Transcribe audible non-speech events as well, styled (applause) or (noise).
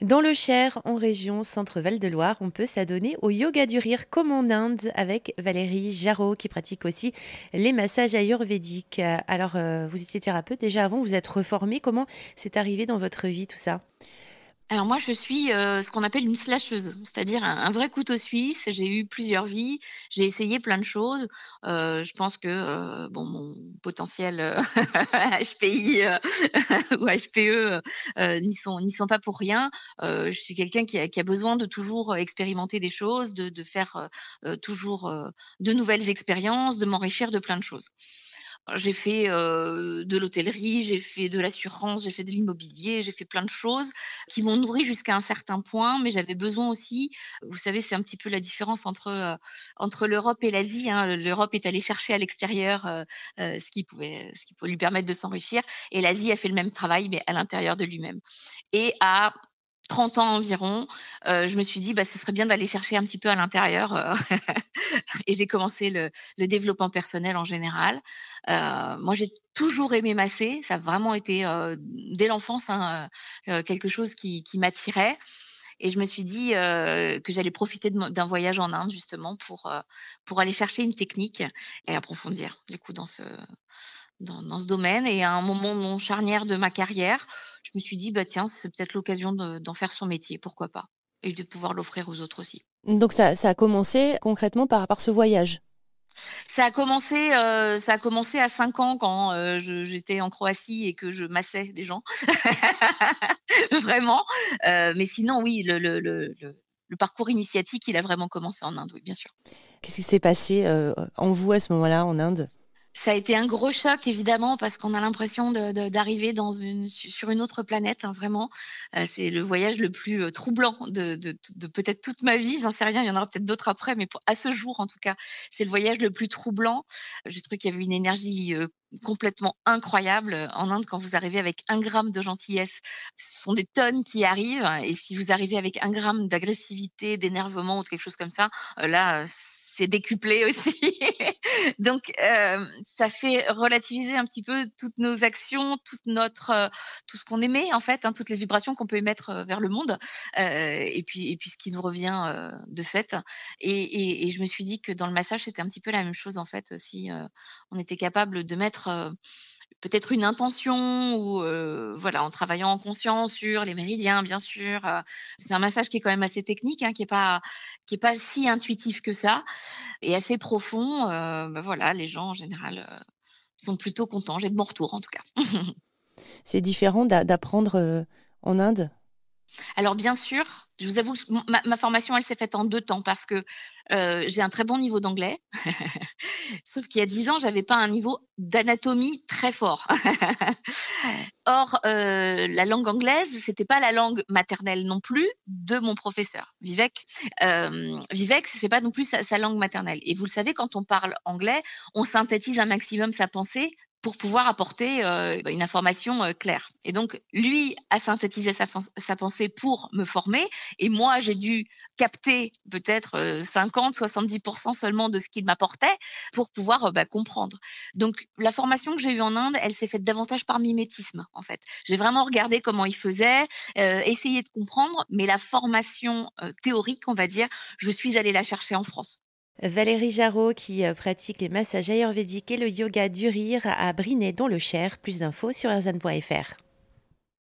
Dans le Cher, en région Centre-Val de Loire, on peut s'adonner au yoga du rire comme en Inde avec Valérie Jarot qui pratique aussi les massages ayurvédiques. Alors, euh, vous étiez thérapeute déjà avant, vous êtes reformée. Comment c'est arrivé dans votre vie tout ça? Alors moi, je suis euh, ce qu'on appelle une slasheuse, c'est-à-dire un, vrai couteau suisse. J'ai eu plusieurs vies, j'ai essayé plein de choses. Euh, je pense que euh, bon, mon potentiel (laughs) HPI (laughs) ou HPE n'y sont n'y sont pas pour rien. je suis quelqu'un qui a, qui a, besoin de toujours expérimenter des choses, de, de faire toujours de nouvelles expériences, de m'enrichir de plein de choses. J'ai fait euh, de l'hôtellerie, j'ai fait de l'assurance, j'ai fait de l'immobilier, j'ai fait plein de choses qui m'ont nourri jusqu'à un certain point, mais j'avais besoin aussi, vous savez, c'est un petit peu la différence entre euh, entre l'Europe et l'Asie. Hein. L'Europe est allée chercher à l'extérieur euh, ce qui pouvait ce qui pouvait lui permettre de s'enrichir, et l'Asie a fait le même travail, mais à l'intérieur de lui-même. Et 30 ans environ, euh, je me suis dit, bah, ce serait bien d'aller chercher un petit peu à l'intérieur. Euh, (laughs) et j'ai commencé le, développement personnel en général. Euh, moi, j'ai toujours aimé masser. Ça a vraiment été, dès l'enfance, hein, quelque chose qui, qui m'attirait. Et je me suis dit que j'allais profiter d'un voyage en Inde, justement, pour, pour aller chercher une technique et approfondir, du coup, dans ce, dans, dans, ce domaine. Et à un moment charnière de ma carrière, je me suis dit, bah tiens, c'est peut-être l'occasion d'en faire son métier, pourquoi pas, et de pouvoir l'offrir aux autres aussi. Donc ça, ça, a commencé concrètement par, par ce voyage? Ça a commencé, euh, ça a commencé à 5 ans quand euh, j'étais en Croatie et que je massais des gens, (laughs) vraiment. Euh, mais sinon, oui, le, le, le, le, parcours initiatique, il a vraiment commencé en Inde, oui, bien sûr. Qu'est-ce qui s'est passé en vous à ce moment-là en Inde? Ça a été un gros choc évidemment parce qu'on a l'impression d'arriver dans une sur une autre planète hein, vraiment. Euh, c'est le voyage le plus euh, troublant de, de, de peut-être toute ma vie. J'en sais rien, il y en aura peut-être d'autres après, mais pour, à ce jour en tout cas, c'est le voyage le plus troublant. J'ai trouvé qu'il y avait une énergie euh, complètement incroyable en Inde quand vous arrivez avec un gramme de gentillesse. Ce sont des tonnes qui arrivent et si vous arrivez avec un gramme d'agressivité, d'énervement ou de quelque chose comme ça, là c'est décuplé (laughs) aussi. Donc, euh, ça fait relativiser un petit peu toutes nos actions, toute notre, euh, tout ce qu'on aimait en fait, hein, toutes les vibrations qu'on peut émettre euh, vers le monde, euh, et puis et puis ce qui nous revient euh, de fait. Et, et, et, je me suis dit que dans le massage, c'était un petit peu la même chose en fait, si on était capable de mettre peut-être une intention ou euh, voilà en travaillant en conscience sur les méridiens bien sûr euh, c'est un massage qui est quand même assez technique hein, qui est pas qui est pas si intuitif que ça et assez profond euh, ben voilà les gens en général euh, sont plutôt contents. J'ai de bons retours en tout cas. (laughs) C'est différent d'apprendre euh, en Inde? Alors bien sûr, je vous avoue, ma, ma formation, elle s'est faite en deux temps parce que euh, j'ai un très bon niveau d'anglais, (laughs) sauf qu'il y a dix ans, j'avais pas un niveau d'anatomie très fort. (laughs) Or, euh, la langue anglaise, c'était pas la langue maternelle non plus de mon professeur Vivek. Euh, Vivek, c'est pas non plus sa, sa langue maternelle. Et vous le savez, quand on parle anglais, on synthétise un maximum sa pensée pour pouvoir apporter euh, une information euh, claire. Et donc, lui a synthétisé sa, sa pensée pour me former, et moi, j'ai dû capter peut-être euh, 50, 70% seulement de ce qu'il m'apportait pour pouvoir euh, bah, comprendre. Donc, la formation que j'ai eue en Inde, elle s'est faite davantage par mimétisme, en fait. J'ai vraiment regardé comment il faisait, euh, essayé de comprendre, mais la formation théorique, on va dire, je suis allée la chercher en France. Valérie Jarot qui euh, pratique les massages ayurvédiques et le yoga du rire à Brinet dans le Cher. Plus d'infos sur erzan.fr.